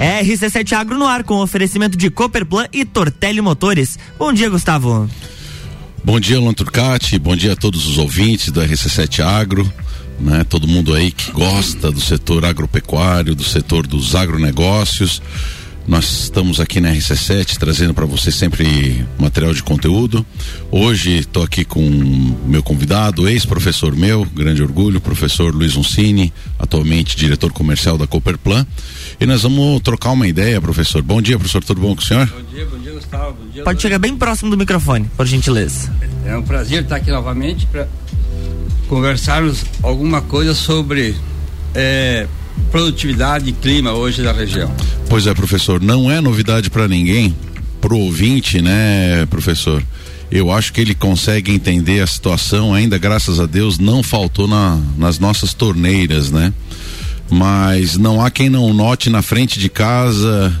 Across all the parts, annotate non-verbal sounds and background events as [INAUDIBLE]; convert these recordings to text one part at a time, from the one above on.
RC7 Agro no ar com oferecimento de Cooperplan e Tortelli Motores. Bom dia, Gustavo. Bom dia, Luan Turcati. Bom dia a todos os ouvintes do RC7 Agro. Né? Todo mundo aí que gosta do setor agropecuário, do setor dos agronegócios. Nós estamos aqui na RC7 trazendo para você sempre material de conteúdo. Hoje estou aqui com meu convidado, ex-professor meu, grande orgulho, professor Luiz Uncini, atualmente diretor comercial da Cooperplan. E nós vamos trocar uma ideia, professor. Bom dia, professor, tudo bom com o senhor? Bom dia, bom dia, Gustavo. Bom dia, Pode chegar bem próximo do microfone, por gentileza. É um prazer estar aqui novamente para conversarmos alguma coisa sobre é, produtividade e clima hoje da região. Pois é, professor, não é novidade para ninguém, pro ouvinte, né, professor? Eu acho que ele consegue entender a situação, ainda graças a Deus não faltou na, nas nossas torneiras, né? Mas não há quem não note na frente de casa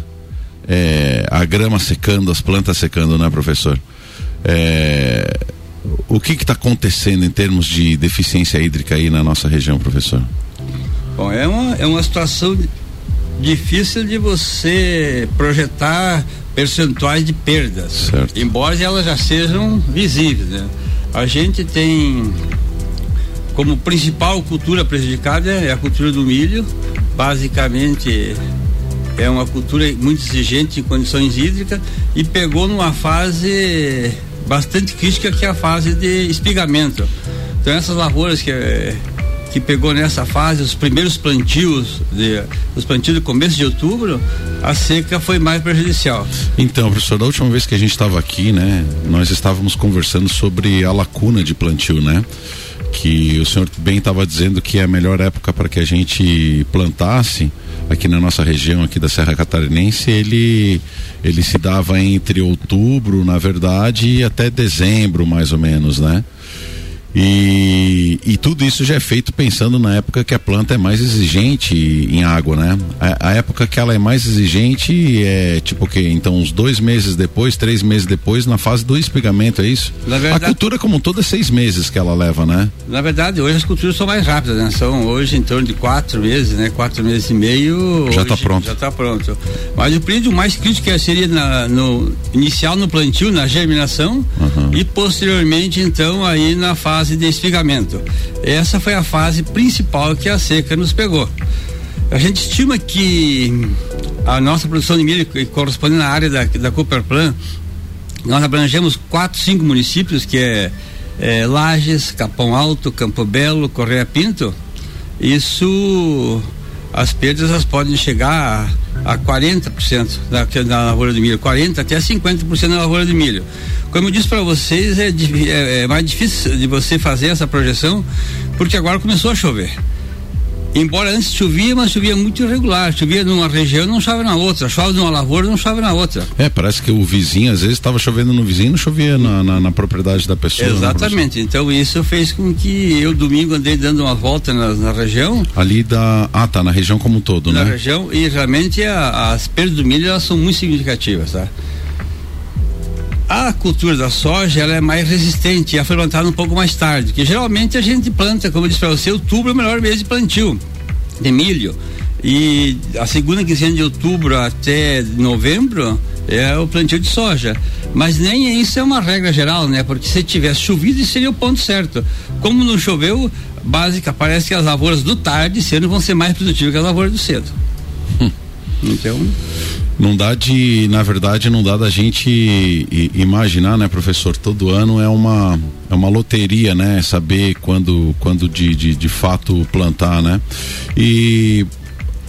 é, a grama secando, as plantas secando, né, professor? É, o que está acontecendo em termos de deficiência hídrica aí na nossa região, professor? Bom, é uma, é uma situação difícil de você projetar percentuais de perdas, certo. embora elas já sejam visíveis. Né? A gente tem como principal cultura prejudicada é a cultura do milho, basicamente é uma cultura muito exigente em condições hídricas e pegou numa fase bastante crítica que é a fase de espigamento. Então essas lavouras que que pegou nessa fase os primeiros plantios, de, os plantios do começo de outubro, a seca foi mais prejudicial. Então, professor, da última vez que a gente estava aqui, né, nós estávamos conversando sobre a lacuna de plantio, né? Que o senhor bem estava dizendo que é a melhor época para que a gente plantasse aqui na nossa região aqui da Serra Catarinense, ele ele se dava entre outubro, na verdade, e até dezembro, mais ou menos, né? E, e tudo isso já é feito pensando na época que a planta é mais exigente em água, né? A, a época que ela é mais exigente é tipo o quê? Então, uns dois meses depois, três meses depois, na fase do espigamento, é isso? Verdade, a cultura como um todo é seis meses que ela leva, né? Na verdade, hoje as culturas são mais rápidas, né? São hoje em torno de quatro meses, né? Quatro meses e meio. Já está pronto. Já está pronto. Mas o período mais crítico seria na, no inicial no plantio, na germinação Uhum. e posteriormente, então, aí na fase de espigamento. Essa foi a fase principal que a seca nos pegou. A gente estima que a nossa produção de milho, que corresponde na área da, da Cooperplan, nós abrangemos quatro, cinco municípios, que é, é Lages, Capão Alto, Campo Belo, Correia Pinto. Isso, as perdas elas podem chegar a, a 40% da, da lavoura de milho, 40% até 50% da lavoura de milho. Como eu disse para vocês, é, é, é, mais difícil de você fazer essa projeção, porque agora começou a chover. Embora antes chovia, mas chovia muito irregular. Chovia numa região, não chove na outra. Chove numa lavoura, não chove na outra. É, parece que o vizinho, às vezes, estava chovendo no vizinho, não chovia na, na, na propriedade da pessoa. né, Exatamente. Então isso fez com que eu domingo andei dando uma volta na, na região. Ali da. Ah, tá, na região como um todo, na né? Na região, e realmente a, as perdas do milho elas são muito significativas, tá? A cultura da soja ela é mais resistente, ela foi plantada um pouco mais tarde, que geralmente a gente planta, como eu disse para você, outubro é o melhor mês de plantio de milho. E a segunda quinzena de outubro até novembro é o plantio de soja. Mas nem isso é uma regra geral, né? Porque se tivesse chovido, seria o ponto certo. Como não choveu, básica, parece que as lavouras do tarde e cedo vão ser mais produtivas que as lavouras do cedo. Hum. Então não dá de, na verdade, não dá da gente imaginar, né, professor? Todo ano é uma é uma loteria, né? Saber quando quando de, de, de fato plantar, né? E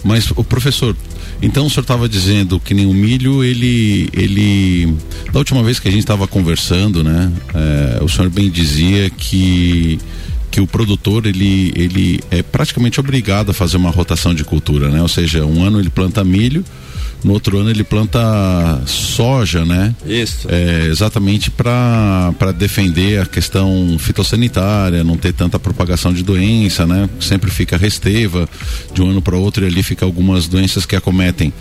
mas o professor, então o senhor estava dizendo que nem o milho, ele, ele, da última vez que a gente estava conversando, né? É, o senhor bem dizia que que o produtor ele, ele é praticamente obrigado a fazer uma rotação de cultura, né? Ou seja, um ano ele planta milho, no outro ano ele planta soja, né? Isso. É, exatamente para defender a questão fitossanitária, não ter tanta propagação de doença, né? Sempre fica resteva de um ano para outro e ali fica algumas doenças que acometem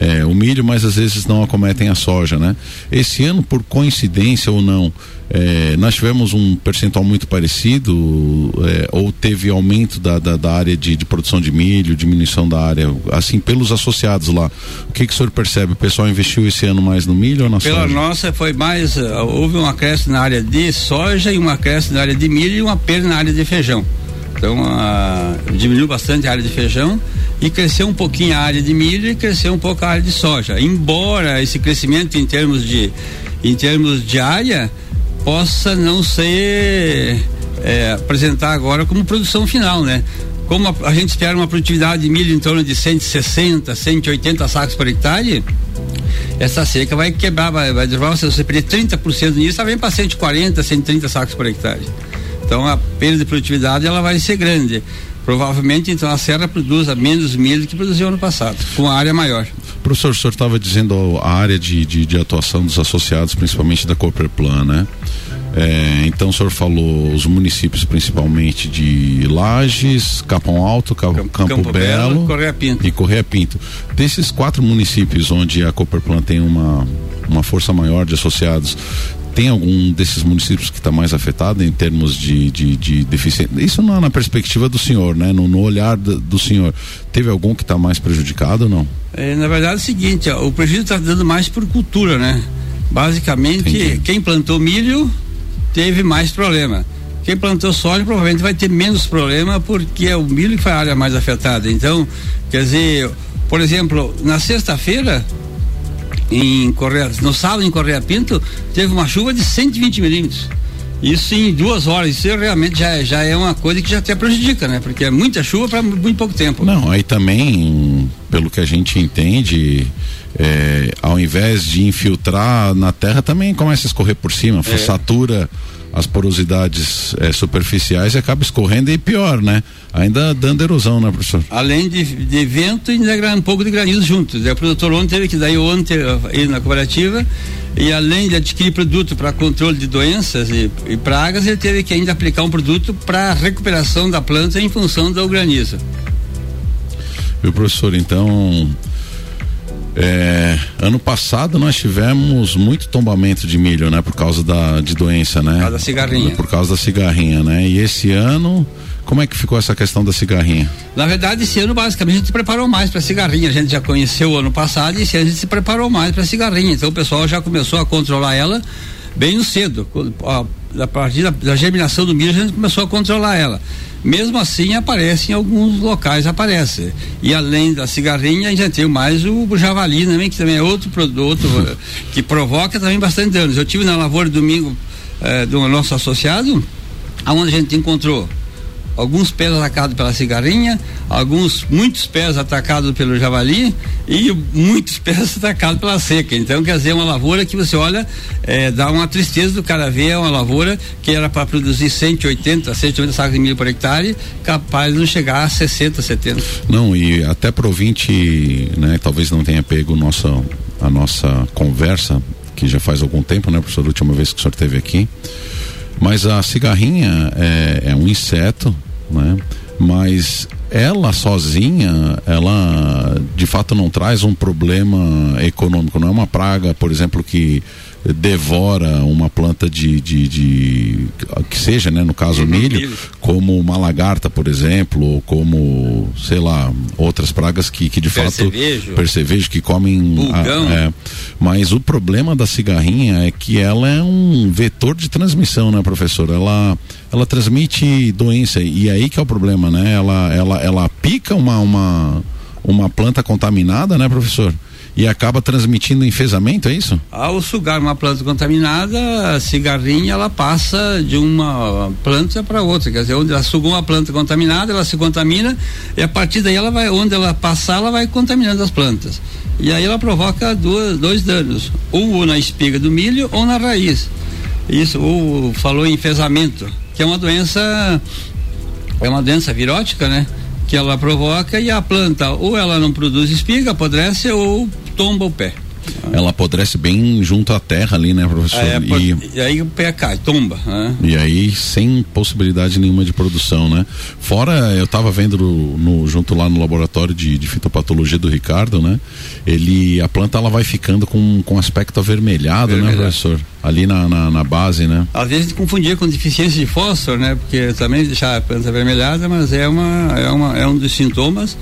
é, o milho, mas às vezes não acometem a soja, né? Esse ano, por coincidência ou não, é, nós tivemos um percentual muito parecido é, ou teve aumento da, da, da área de, de, produção de milho, diminuição da área, assim, pelos associados lá. O que, que o senhor percebe? O pessoal investiu esse ano mais no milho ou na Pela soja? Pela nossa foi mais, houve um acréscimo na área de soja e um acréscimo na área de milho e uma perda na área de feijão. Então diminuiu bastante a área de feijão e cresceu um pouquinho a área de milho e cresceu um pouco a área de soja. Embora esse crescimento em termos de em termos de área possa não ser é, apresentar agora como produção final, né? Como a, a, gente espera uma produtividade de milho em torno de 160, 180 sacos por hectare, essa seca vai quebrar, vai, vai derrubar, se você perder 30% nisso, ela vem para 140, 130 sacos por hectare. Então a perda de produtividade ela vai ser grande. Provavelmente, então, a serra produza menos milho do que produziu ano passado, com a área maior. Professor, o senhor estava dizendo a área de, de, de, atuação dos associados, principalmente da Cooperplan, né? É, então o senhor falou os municípios principalmente de Lages, Capão Alto, Campo, Campo, Campo Belo, Belo Correia e Correia Pinto. Desses quatro municípios onde a Cooperplan tem uma, uma força maior de associados, tem algum desses municípios que está mais afetado em termos de, de, de deficiência? Isso na, na, perspectiva do senhor, né? No, no olhar do, do, senhor. Teve algum que está mais prejudicado ou não? É, na verdade é o seguinte, ó, o prejuízo está dando mais por cultura, né? Basicamente, Entendi. quem plantou milho teve mais problema. Quem plantou soja provavelmente vai ter menos problema porque é o milho que foi a área mais afetada. Então, quer dizer, por exemplo, na sexta-feira em Correia, no sábado em Correia Pinto, teve uma chuva de 120 milímetros. Isso em duas horas, isso realmente já, já é uma coisa que já até prejudica, né? Porque é muita chuva para muito pouco tempo. Não, aí também, pelo que a gente entende, é, ao invés de infiltrar na terra, também começa a escorrer por cima, é. satura as porosidades é, superficiais e acaba escorrendo e pior, né? Ainda dando erosão, né, professor? Além de, de vento e ainda um pouco de granizo juntos. O produtor ontem teve que daí ontem ir na cooperativa e além de adquirir produto para controle de doenças e, e, pragas, ele teve que ainda aplicar um produto para recuperação da planta em função do granizo. Viu, professor, então é, ano passado nós tivemos muito tombamento de milho, né? Por causa da, de doença, né? Por causa da cigarrinha. Por causa da cigarrinha, né? E esse ano, como é que ficou essa questão da cigarrinha? Na verdade, esse ano basicamente a gente se preparou mais para cigarrinha. A gente já conheceu o ano passado e esse ano a gente se preparou mais para cigarrinha. Então o pessoal já começou a controlar ela bem cedo. A, partir da, da germinação do milho a gente começou a controlar ela. Mesmo assim, aparece em alguns locais, aparece. E além da cigarrinha, a gente tem mais o javali também, que também é outro produto [LAUGHS] que provoca também bastante danos. Eu tive na lavoura domingo eh, do nosso associado, aonde a gente encontrou alguns pés atacados pela cigarrinha, alguns, muitos pés atacados pelo javali e muitos [LAUGHS] pés atacados pela seca. Então, quer dizer, é uma lavoura que você olha, é, dá uma tristeza do cara ver, é uma lavoura que era para produzir 180, 180 sacos de milho por hectare, capaz de não chegar a 60, 70. Não, e até para ouvinte, né, talvez não tenha pego nossa, a nossa conversa, que já faz algum tempo, né, professor, a última vez que o senhor esteve aqui. Mas a cigarrinha é, é um inseto né? Mas ela sozinha, ela de fato não traz um problema econômico, não é uma praga, por exemplo, que devora uma planta de, de, de que seja, né, no caso milho, como uma lagarta, por exemplo, ou como, sei lá, outras pragas que, que de percevejo. fato percevejo que comem a, é, mas o problema da cigarrinha é que ela é um vetor de transmissão, né, professor? Ela ela transmite doença e aí que é o problema, né? Ela ela ela pica uma uma uma planta contaminada, né, professor? E acaba transmitindo enfesamento, é isso? Ao sugar uma planta contaminada, a cigarrinha ela passa de uma planta para outra, quer dizer, onde ela sugou uma planta contaminada, ela se contamina e a partir daí ela vai, onde ela passar, ela vai contaminando as plantas. E aí ela provoca duas, dois danos, ou na espiga do milho ou na raiz. Isso, ou falou em enfesamento, que é uma doença, é uma doença virótica, né? Que ela provoca e a planta ou ela não produz espiga, apodrece ou tomba o pé. Ela apodrece bem junto à terra ali, né, professor? É, e, e, aí o pé cai, tomba. Né? E aí sem possibilidade nenhuma de produção, né? Fora, eu estava vendo no, junto lá no laboratório de, de, fitopatologia do Ricardo, né? Ele, a planta ela vai ficando com, com aspecto avermelhado, né, professor? Ali na, na, na, base, né? Às vezes confundia com deficiência de fósforo, né? Porque também deixar a planta avermelhada, mas é, uma, é, uma, é um dos sintomas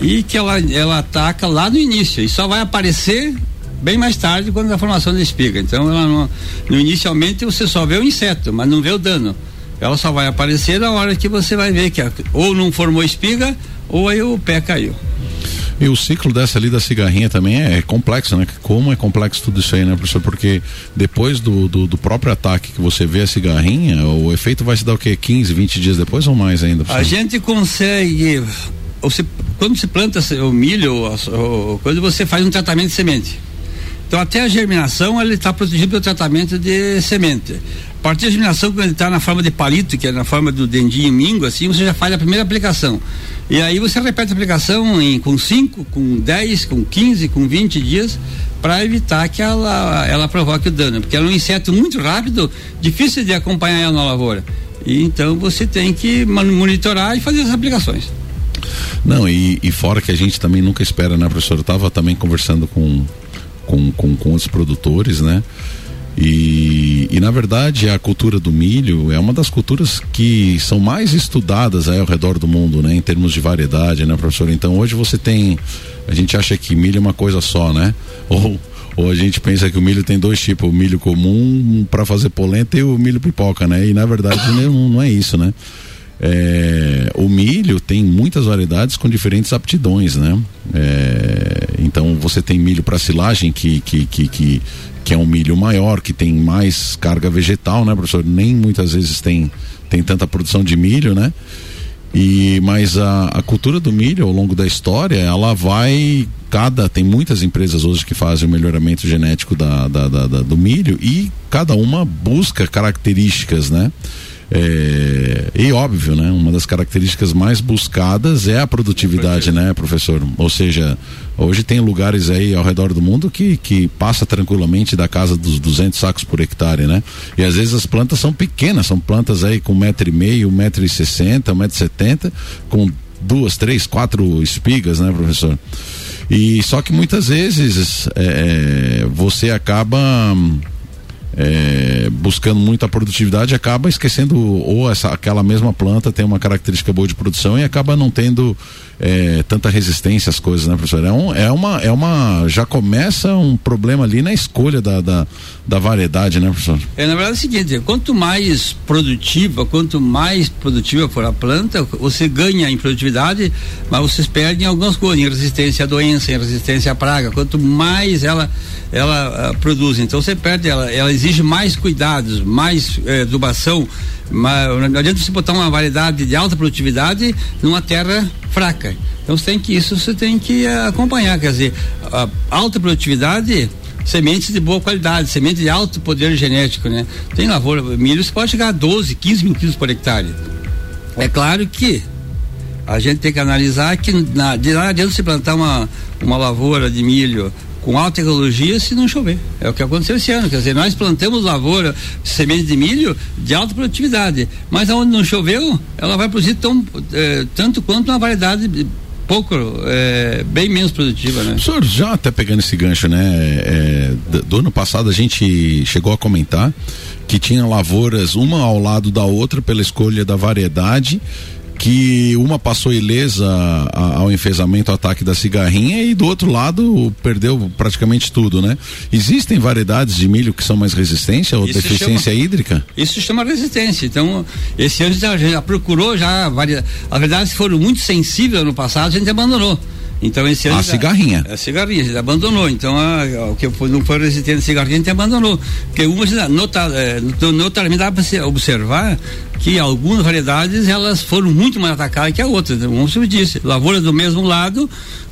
e que ela, ela ataca lá no início e só vai aparecer bem mais tarde quando a formação da espiga. Então, ela não, no, inicialmente você só vê o inseto, mas não vê o dano. Ela só vai aparecer na hora que você vai ver que a, ou não formou espiga ou aí o pé caiu. E o ciclo dessa ali da cigarrinha também é complexo, né? Como é complexo tudo isso aí, né, professor? Porque depois do, do, do próprio ataque que você vê a cigarrinha, o efeito vai se dar o quê? 15, 20 dias depois ou mais ainda? Professor? A gente consegue. Você, quando se planta o milho, ou, quando você faz um tratamento de semente então, até a germinação, ele está protegido pelo tratamento de semente. A partir da germinação, quando ele está na forma de palito, que é na forma do dendinho mingo, assim, você já faz a primeira aplicação. E aí você repete a aplicação em, com 5, com 10, com 15, com 20 dias, para evitar que ela, ela provoque o dano. Porque ela é um inseto muito rápido, difícil de acompanhar ela na lavoura. E então você tem que monitorar e fazer as aplicações. Não, e, e fora que a gente também nunca espera, né, professor? Eu estava também conversando com com, com, com os produtores, né? E, e, na verdade a cultura do milho é uma das culturas que são mais estudadas aí ao redor do mundo, né? Em termos de variedade, né, professor? Então hoje você tem, a gente acha que milho é uma coisa só, né? [LAUGHS] Ou, ou a gente pensa que o milho tem dois tipos, o milho comum para fazer polenta e o milho pipoca, né? E na verdade [LAUGHS] não, não é isso, né? É, o milho tem muitas variedades com diferentes aptidões, né? É, então você tem milho para silagem que, que, que, que, que é um milho maior, que tem mais carga vegetal, né, professor? Nem muitas vezes tem, tem tanta produção de milho, né? E, mas a, a cultura do milho ao longo da história, ela vai cada tem muitas empresas hoje que fazem o melhoramento genético da, da, da, da do milho e cada uma busca características, né? É, e óbvio, né? Uma das características mais buscadas é a produtividade, né, professor? Ou seja, hoje tem lugares aí ao redor do mundo que, que passa tranquilamente da casa dos 200 sacos por hectare, né? E às vezes as plantas são pequenas, são plantas aí com metro e meio, um metro e sessenta, um metro e setenta, com duas, três, quatro espigas, né, professor? E só que muitas vezes é, é você acaba é, buscando muita produtividade acaba esquecendo ou essa, aquela mesma planta tem uma característica boa de produção e acaba não tendo é, tanta resistência às coisas, né, professor? É, um, é, uma, é uma. Já começa um problema ali na escolha da, da, da variedade, né, professor? É, na verdade é o seguinte: quanto mais produtiva, quanto mais produtiva for a planta, você ganha em produtividade, mas vocês perdem algumas coisas, em resistência à doença, em resistência à praga. Quanto mais ela ela uh, produz, então você perde, ela, ela mais cuidados, mais uh, adubação, mas não adianta você botar uma variedade de alta produtividade numa terra fraca. Então você tem que isso você tem que acompanhar, quer dizer, alta produtividade sementes de boa qualidade, sementes de alto poder genético, né? Tem lavoura, milho você pode chegar a 12, 15 mil quilos por hectare. É claro que a gente tem que analisar que na, de nada adianta se plantar uma, uma lavoura de milho com alta tecnologia se não chover. É o que aconteceu esse ano. Quer dizer, nós plantamos lavoura, semente de milho de alta produtividade, mas onde não choveu, ela vai produzir tão, é, tanto quanto uma variedade pouco, é, bem menos produtiva, né? Senhor, já até pegando esse gancho, né? É, do ano passado a gente chegou a comentar que tinha lavouras uma ao lado da outra pela escolha da variedade que uma passou ilesa ao enfesamento, ao ataque da cigarrinha e do outro lado perdeu praticamente tudo, né? Existem variedades de milho que são mais resistência ou isso deficiência chama, hídrica? Isso se chama resistência. Então, esse ano já, já procurou já várias. A verdade, se foram muito sensíveis no passado, a gente abandonou. Então esse ano. A já, cigarrinha. A cigarrinha, a gente abandonou. Então o que foi, não foi resistente a cigarrinha, a gente abandonou. Porque uma, nota, é, notariamente dá para observar que algumas variedades elas foram muito mais atacadas que a outras. Como você disse, lavoura do mesmo lado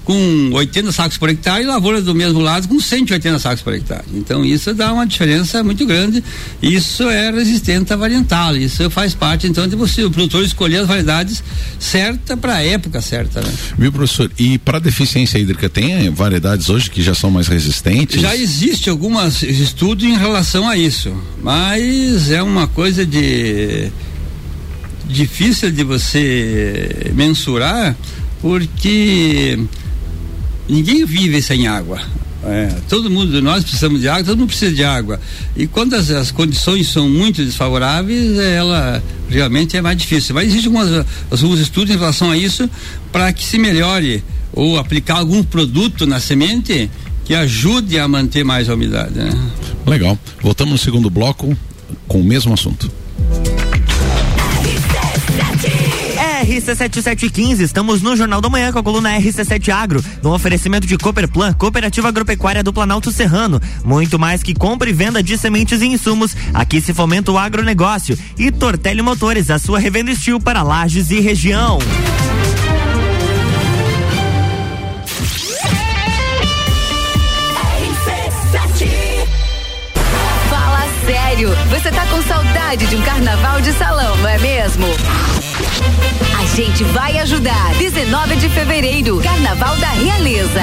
com 80 sacos por hectare e lavoura do mesmo lado com 180 sacos por hectare. Então isso dá uma diferença muito grande. Isso é resistente à variantal. Isso faz parte então de você, o produtor escolher as variedades certas para a época certa. Né? Viu, professor? E para deficiência hídrica tem variedades hoje que já são mais resistentes? Já existe alguns estudos em relação a isso, mas é uma coisa de difícil de você mensurar porque ninguém vive sem água. É, todo mundo, nós precisamos de água, todo mundo precisa de água. E quando as, as condições são muito desfavoráveis, ela realmente é mais difícil. Mas existem algumas, alguns estudos em relação a isso para que se melhore ou aplicar algum produto na semente que ajude a manter mais a umidade. Né? Legal. Voltamos no segundo bloco com o mesmo assunto. RC7715, estamos no Jornal da Manhã com a coluna RC7 Agro, no oferecimento de Cooperplan, Cooperativa Agropecuária do Planalto Serrano. Muito mais que compra e venda de sementes e insumos, aqui se fomenta o agronegócio. E Tortelli Motores, a sua revenda estilo para lajes e região. Fala sério, você tá com saudade de um carnaval de salão, não é mesmo? Gente vai ajudar. 19 de fevereiro, Carnaval da Realeza.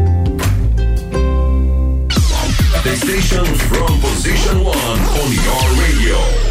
The station from position one on your radio.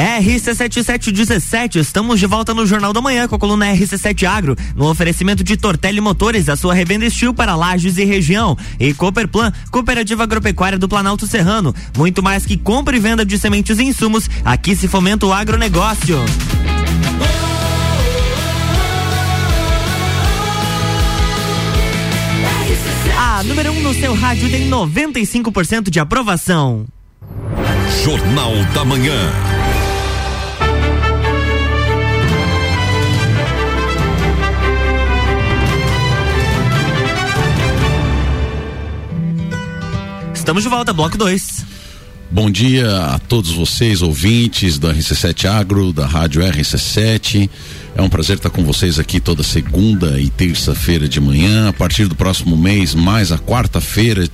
RC7717, estamos de volta no Jornal da Manhã com a coluna RC7 Agro, no oferecimento de Tortelli Motores, a sua revenda estilo para lajes e região. E Cooperplan, Cooperativa Agropecuária do Planalto Serrano. Muito mais que compra e venda de sementes e insumos, aqui se fomenta o agronegócio. A número 1 um no seu rádio tem 95% de aprovação. Jornal da Manhã. Estamos de volta, bloco 2. Bom dia a todos vocês, ouvintes da RC7 Agro, da Rádio RC7. É um prazer estar com vocês aqui toda segunda e terça-feira de manhã. A partir do próximo mês, mais a quarta-feira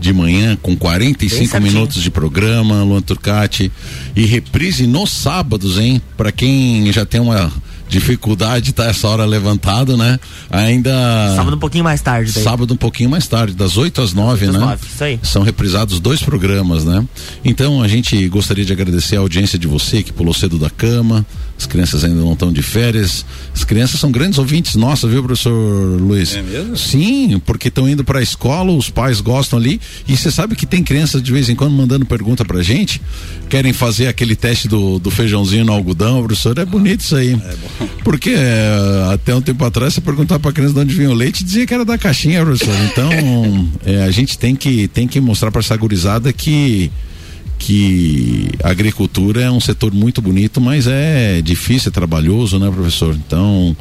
de manhã, com 45 minutos de programa, Luan Turcati. E reprise nos sábados, hein? Para quem já tem uma dificuldade de tá essa hora levantado, né? Ainda. Sábado um pouquinho mais tarde. Daí. Sábado um pouquinho mais tarde, das 8 às 9, né? 9, isso aí. São reprisados dois programas, né? Então a gente gostaria de agradecer a audiência de você que pulou cedo da cama. As crianças ainda não estão de férias. As crianças são grandes ouvintes nossa, viu, professor Luiz? É mesmo? Sim, porque estão indo para a escola, os pais gostam ali. E você sabe que tem crianças de vez em quando mandando pergunta pra gente, querem fazer aquele teste do, do feijãozinho no algodão, professor. É bonito isso aí. É Porque é, até um tempo atrás você perguntava pra criança de onde vinha o leite dizia que era da caixinha, professor. Então, é, [LAUGHS] a gente tem que, tem que mostrar pra essa gurizada que que a agricultura é um setor muito bonito, mas é difícil, é trabalhoso, né, professor? Então,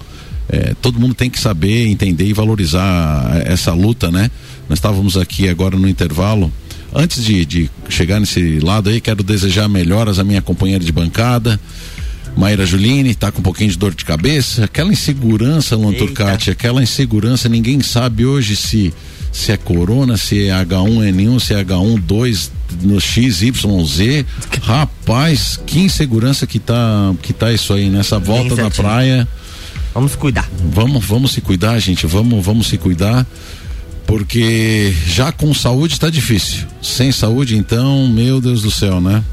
é, todo mundo tem que saber, entender e valorizar essa luta, né? Nós estávamos aqui agora no intervalo. Antes de, de chegar nesse lado aí, quero desejar melhoras à minha companheira de bancada. Maíra Juline tá com um pouquinho de dor de cabeça, aquela insegurança, Luan. Turcati, aquela insegurança, ninguém sabe hoje se se é corona, se é H1N1, se é H1, no XYZ. Rapaz, que insegurança que tá, que tá isso aí, nessa volta da praia. Vamos cuidar. Vamos, vamos se cuidar, gente. Vamos, vamos se cuidar. Porque já com saúde está difícil. Sem saúde, então, meu Deus do céu, né?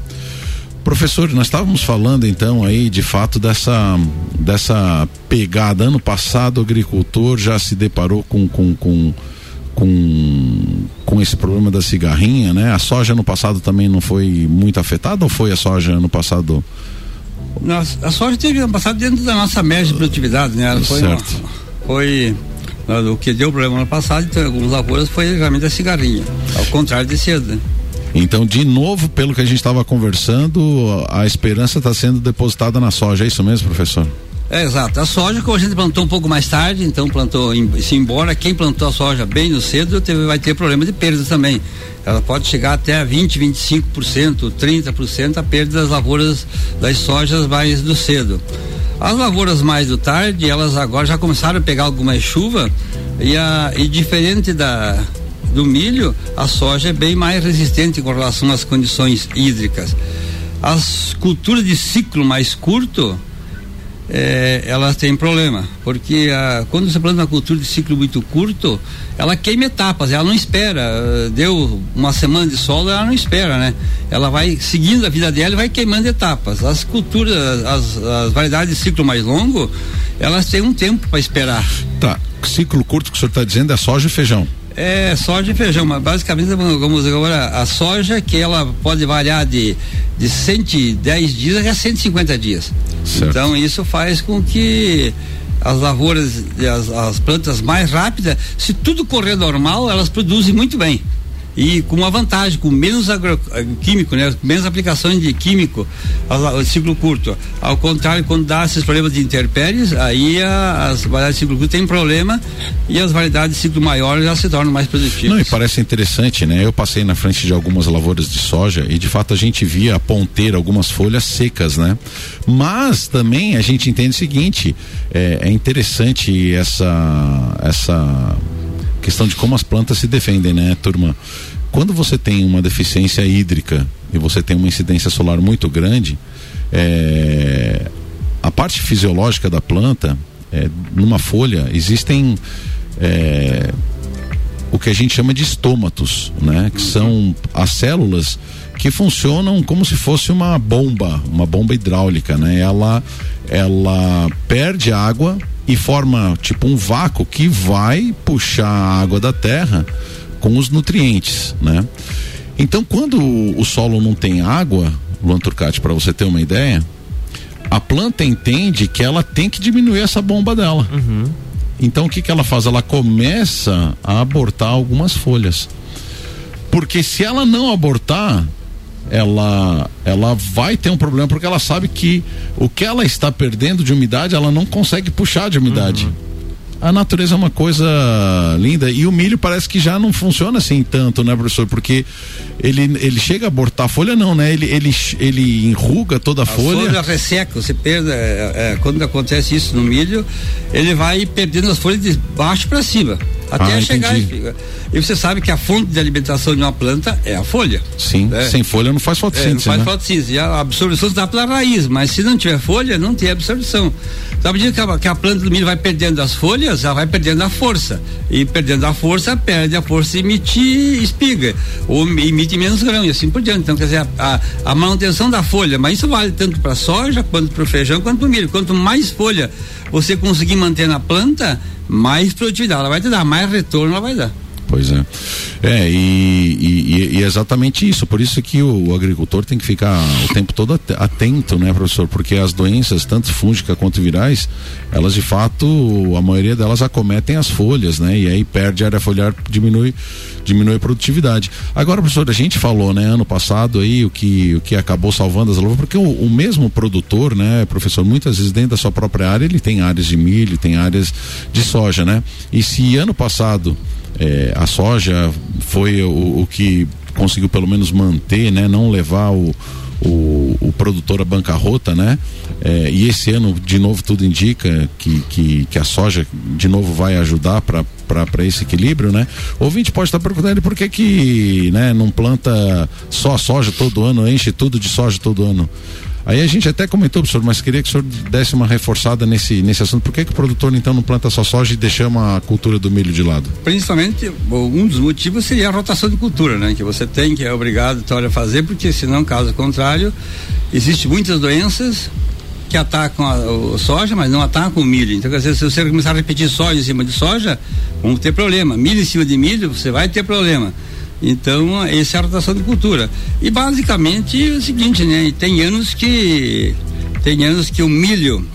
Professor, nós estávamos falando então aí de fato dessa dessa pegada. Ano passado o agricultor já se deparou com, com, com, com, com esse problema da cigarrinha, né? A soja no passado também não foi muito afetada ou foi a soja no passado? Nossa, a soja teve ano passado dentro da nossa média de produtividade, né? Foi, certo. Uma, foi o que deu problema no passado, então, algumas lavouras foi realmente a cigarrinha, ao contrário de cedo, né? Então, de novo, pelo que a gente estava conversando, a esperança está sendo depositada na soja, é isso mesmo, professor? É, exato. A soja, como a gente plantou um pouco mais tarde, então plantou, se embora quem plantou a soja bem no cedo teve, vai ter problema de perda também. Ela pode chegar até a 20, 25%, 30% a perda das lavouras das sojas mais do cedo. As lavouras mais do tarde, elas agora já começaram a pegar alguma chuva e, a, e diferente da, do milho, a soja é bem mais resistente com relação às condições hídricas. As culturas de ciclo mais curto, é, elas têm problema, porque a, quando você planta uma cultura de ciclo muito curto, ela queima etapas, ela não espera, deu uma semana de solo, ela não espera, né? Ela vai seguindo a vida dela e vai queimando etapas. As culturas, as, as variedades de ciclo mais longo, elas têm um tempo para esperar. Tá, ciclo curto que o senhor está dizendo é soja e feijão. É soja e feijão, mas basicamente vamos agora a soja que ela pode variar de de 110 dias a 150 dias. Certo. Então isso faz com que as lavouras, as, as plantas mais rápidas, se tudo correr normal, elas produzem muito bem e com uma vantagem, com menos agroquímico, né? Menos aplicações de químico, o ciclo curto. Ao contrário, quando dá esses problemas de intempéries, aí a, as variedades de ciclo curto têm problema e as variedades de ciclo maior já se tornam mais produtivas. Não, e parece interessante, né? Eu passei na frente de algumas lavouras de soja e de fato a gente via a ponteira, algumas folhas secas, né? Mas também a gente entende o seguinte, é, é interessante essa essa questão de como as plantas se defendem, né, turma? Quando você tem uma deficiência hídrica e você tem uma incidência solar muito grande, é, a parte fisiológica da planta, é, numa folha, existem é, o que a gente chama de estômatos, né? Que são as células que funcionam como se fosse uma bomba, uma bomba hidráulica, né? Ela, ela perde água e forma tipo um vácuo que vai puxar a água da terra com os nutrientes, né? Então, quando o solo não tem água, Luan Turcati, para você ter uma ideia, a planta entende que ela tem que diminuir essa bomba dela. Uhum. Então, o que, que ela faz? Ela começa a abortar algumas folhas. Porque se ela não abortar, ela ela vai ter um problema porque ela sabe que o que ela está perdendo de umidade ela não consegue puxar de umidade. Uhum a natureza é uma coisa linda e o milho parece que já não funciona assim tanto, né, professor? Porque ele, ele chega a abortar a folha, não, né? Ele, ele, ele enruga toda a, a folha. folha resseca, você perde, é, é, quando acontece isso no milho, ele vai perdendo as folhas de baixo para cima. Até ah, chegar e, e você sabe que a fonte de alimentação de uma planta é a folha. Sim, né? sem folha não faz fotossíntese. É, não faz né? fotossíntese. E a absorção se dá pela raiz, mas se não tiver folha, não tem absorção. Então, à medida que a, que a planta do milho vai perdendo as folhas, ela vai perdendo a força. E perdendo a força, perde a força e emite espiga. Ou emite menos grão e assim por diante. Então, quer dizer, a, a manutenção da folha, mas isso vale tanto para soja, quanto para o feijão, quanto para o milho. Quanto mais folha você conseguir manter na planta, mais produtividade ela vai te dar, mais retorno ela vai dar. Pois é. É, e, e, e, é exatamente isso. Por isso que o, agricultor tem que ficar o tempo todo atento, né, professor? Porque as doenças, tanto fúngicas quanto virais, elas de fato, a maioria delas acometem as folhas, né? E aí perde a área foliar, diminui, diminui a produtividade. Agora, professor, a gente falou, né, ano passado aí, o que, o que acabou salvando as lavouras, porque o, o mesmo produtor, né, professor, muitas vezes dentro da sua própria área, ele tem áreas de milho, tem áreas de soja, né? E se ano passado é, a soja foi o, o, que conseguiu pelo menos manter, né? Não levar o, o, o produtor a bancarrota, né? É, e esse ano, de novo, tudo indica que, que, que a soja, de novo, vai ajudar para esse equilíbrio, né? Ouvinte pode estar perguntando por que que, né, não planta só soja todo ano, enche tudo de soja todo ano. Aí a gente até comentou, professor, mas queria que o senhor desse uma reforçada nesse, nesse assunto. Por que, que o produtor então não planta só soja e deixamos a cultura do milho de lado? Principalmente, um dos motivos seria a rotação de cultura, né? Que você tem, que é obrigado a fazer, porque senão, caso contrário, existem muitas doenças que atacam a, soja, mas não atacam o milho. Então, quer dizer, se você começar a repetir soja em cima de soja, vamos ter problema. Milho em cima de milho, você vai ter problema. Então, essa é a rotação de cultura. E basicamente é o seguinte, né? Tem anos que tem anos que o milho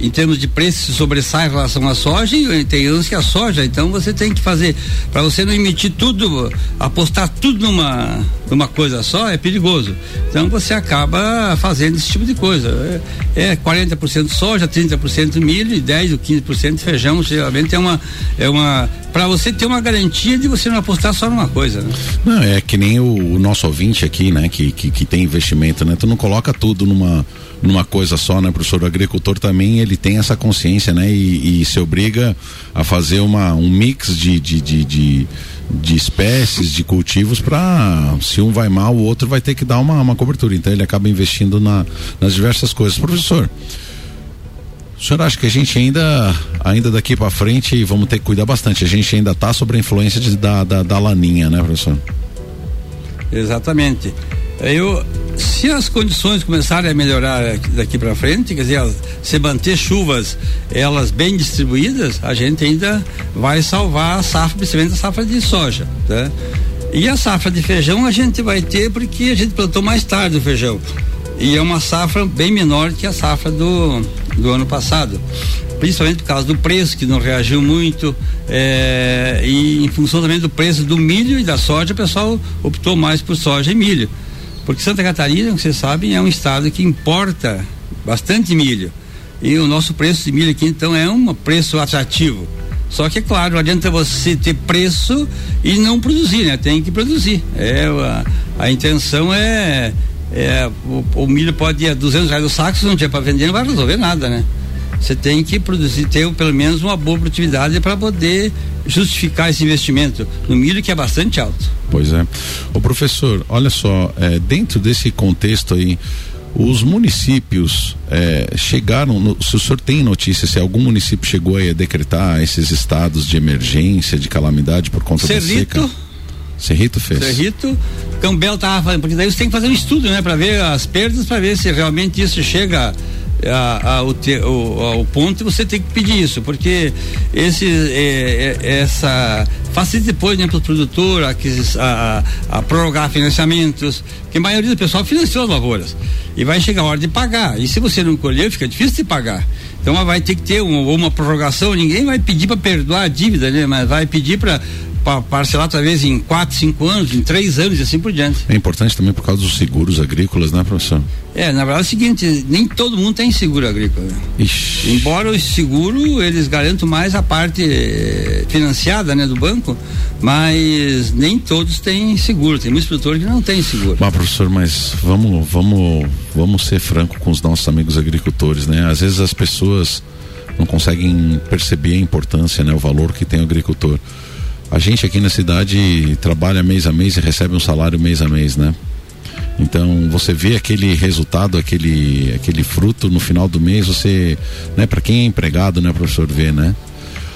em termos de preço se sobressai em relação à soja e tem anos que a soja, então você tem que fazer, para você não emitir tudo, apostar tudo numa, numa coisa só, é perigoso. Então você acaba fazendo esse tipo de coisa. É, é 40% soja, 30% milho e 10 ou 15% feijão, geralmente é uma é uma para você ter uma garantia de você não apostar só numa coisa, né? Não, é que nem o, o nosso ouvinte aqui, né, que, que, que tem investimento, né? Tu não coloca tudo numa numa coisa só, né, professor? O agricultor também ele tem essa consciência, né? E, e se obriga a fazer uma, um mix de, de, de, de, de espécies, de cultivos para se um vai mal, o outro vai ter que dar uma, uma cobertura. Então ele acaba investindo na, nas diversas coisas. Professor, o senhor acha que a gente ainda, ainda daqui para frente, vamos ter que cuidar bastante? A gente ainda está sob a influência de, da, da, da laninha, né, professor? Exatamente. Eu, se as condições começarem a melhorar daqui para frente, quer dizer, se manter chuvas elas bem distribuídas, a gente ainda vai salvar a safra, principalmente a safra de soja, tá? E a safra de feijão a gente vai ter porque a gente plantou mais tarde o feijão. E é uma safra bem menor que a safra do, do ano passado principalmente por causa do preço que não reagiu muito é, e em função também do preço do milho e da soja, o pessoal optou mais por soja e milho. Porque Santa Catarina, como vocês sabem, é um estado que importa bastante milho. E o nosso preço de milho aqui, então, é um preço atrativo. Só que, é claro, não adianta você ter preço e não produzir, né? Tem que produzir. É, a, a intenção é. é o, o, milho pode ir a 200 reais o saco, se não tiver para vender, não vai resolver nada, né? Você tem que produzir, ter pelo menos uma boa produtividade para poder justificar esse investimento no milho que é bastante alto. Pois é. O professor, olha só, é, dentro desse contexto aí, os municípios é, chegaram, no, se o senhor tem notícia se algum município chegou a decretar esses estados de emergência, de calamidade por conta Cerrito, da seca? Cerrito fez. Cerrito, Cambel estava fazendo, porque daí você tem que fazer um estudo, né, para ver as perdas, para ver se realmente isso chega a, a, o, te, o, o, ponto você tem que pedir isso, porque esse, é, é, essa facilita depois né, para o produtor a, a, a, prorrogar financiamentos, que a maioria do pessoal financiou as lavouras. E vai chegar a hora de pagar. E se você não colher, fica difícil de pagar. Então vai ter que ter uma, uma prorrogação, ninguém vai pedir para perdoar a dívida, né? Mas vai pedir para parcelar talvez em 4, 5 anos, em 3 anos e assim por diante. É importante também por causa dos seguros agrícolas, né, professor? É, na verdade é o seguinte, nem todo mundo tem seguro agrícola. Ixi. Embora o seguro, eles garantam mais a parte eh, financiada, né, do banco, mas nem todos têm seguro, tem muitos produtores que não têm seguro. Professor, mas vamos, vamos, vamos ser franco com os nossos amigos agricultores, né? Às vezes as pessoas não conseguem perceber a importância, né, o valor que tem o agricultor. A gente aqui na cidade trabalha mês a mês e recebe um salário mês a mês, né? Então você vê aquele resultado, aquele, aquele fruto no final do mês, você, né, para quem é empregado, né, professor, vê, né?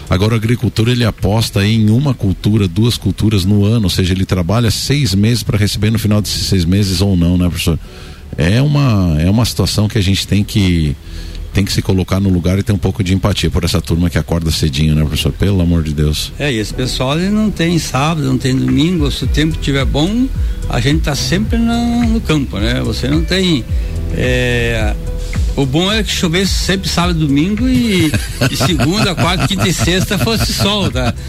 Agora o agricultor ele aposta em uma cultura, duas culturas no ano, ou seja, ele trabalha seis meses para receber no final desses seis meses ou não, né, professor? É uma, é uma situação que a gente tem que tem que se colocar no lugar e ter um pouco de empatia por essa turma que acorda cedinho, né, professor? Pelo amor de Deus. É, e esse pessoal ele não tem sábado, não tem domingo, se o tempo estiver bom, a gente está sempre no, no, campo, né? Você não tem. É, o bom é que chovesse sempre sábado e domingo e, e segunda, [LAUGHS] quarta, quinta e sexta fosse sol, tá? [LAUGHS]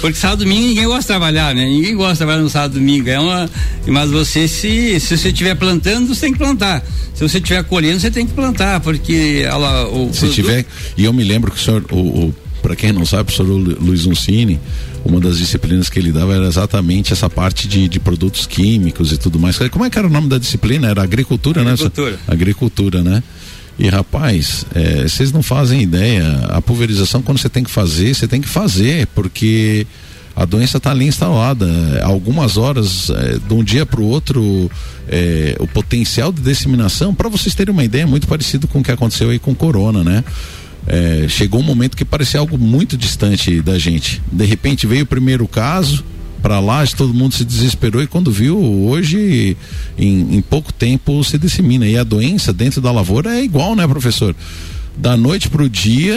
Porque sábado e domingo ninguém gosta de trabalhar, né? Ninguém gosta de trabalhar no sábado e domingo. É uma, mas você, se, se você estiver plantando, você tem que plantar. Se você estiver colhendo, você tem que plantar, porque ela, o. Se produto... tiver. E eu me lembro que o senhor, o, o para quem não sabe, o professor Luiz Uncini, uma das disciplinas que ele dava era exatamente essa parte de, de produtos químicos e tudo mais. Como é que era o nome da disciplina? Era agricultura, agricultura. né? Agricultura, né? E rapaz, é, vocês não fazem ideia. A pulverização, quando você tem que fazer, você tem que fazer, porque a doença está ali instalada. Algumas horas, é, de um dia para o outro, é, o potencial de disseminação, para vocês terem uma ideia, é muito parecido com o que aconteceu aí com o corona, né? É, chegou um momento que parecia algo muito distante da gente. De repente veio o primeiro caso, para lá, todo mundo se desesperou e quando viu, hoje, em, em pouco tempo, se dissemina. E a doença dentro da lavoura é igual, né, professor? Da noite para o dia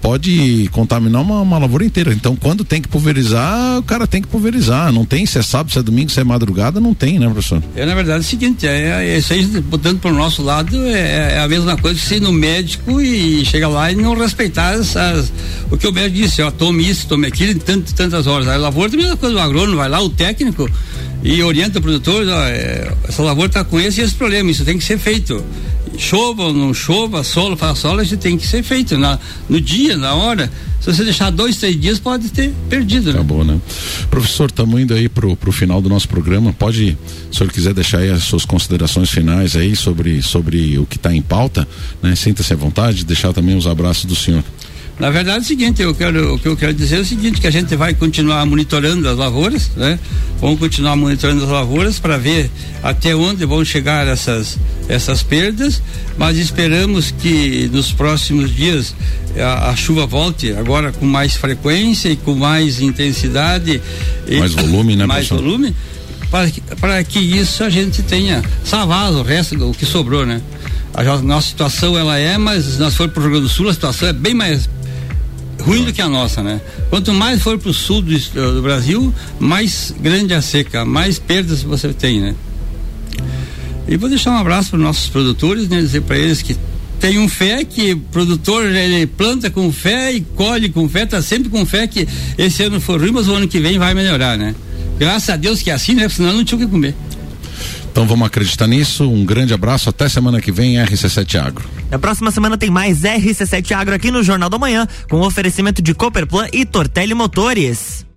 pode contaminar uma, uma, lavoura inteira. Então, quando tem que pulverizar, o cara tem que pulverizar. Não tem se é sábado, se é domingo, se é madrugada, não tem, né, professor? É, na verdade, é o seguinte: é, é isso aí, botando para o nosso lado, é, é, a mesma coisa que você ir no médico e chega lá e não respeitar essas, o que o médico disse: ó, tome isso, tome aquilo, em tantas horas. A lavoura é a mesma coisa, o agrônomo vai lá, o técnico, e orienta o produtor: ó, é, essa lavoura está com esse e esse problema, isso tem que ser feito chova ou não chova, solo, faz solo, isso tem que ser feito na, no dia, na hora. Se você deixar dois, três dias, pode ter perdido. Né? Acabou, né? Professor, estamos indo aí pro, pro final do nosso programa. Pode, se o senhor quiser deixar aí as suas considerações finais aí sobre, sobre o que está em pauta, né? Sinta-se à vontade, deixar também os abraços do senhor. Na verdade é o seguinte, eu quero, o que eu quero dizer é o seguinte, que a gente vai continuar monitorando as lavouras, né? Vamos continuar monitorando as lavouras para ver até onde vão chegar essas, essas perdas, mas esperamos que nos próximos dias a, a chuva volte agora com mais frequência e com mais intensidade. Mais e, volume, né, Mais professor? volume, para que, que isso a gente tenha salvado o resto do que sobrou, né? A nossa situação ela é, mas se nós for para o Rio Grande do Sul, a situação é bem mais ruim do que a nossa, né? Quanto mais for para o sul do, do, Brasil, mais grande a seca, mais perdas você tem, né? E vou deixar um abraço para os nossos produtores, né? Dizer para eles que tenham fé que produtor ele planta com fé e colhe com fé, tá sempre com fé que esse ano for ruim, mas o ano que vem vai melhorar, né? Graças a Deus que é assim, né? Senão não tinha o que comer. Então vamos acreditar nisso. Um grande abraço. Até semana que vem, RC7 Agro. Na próxima semana tem mais RC7 Agro aqui no Jornal da Manhã, com oferecimento de Cooperplan e Tortelli Motores.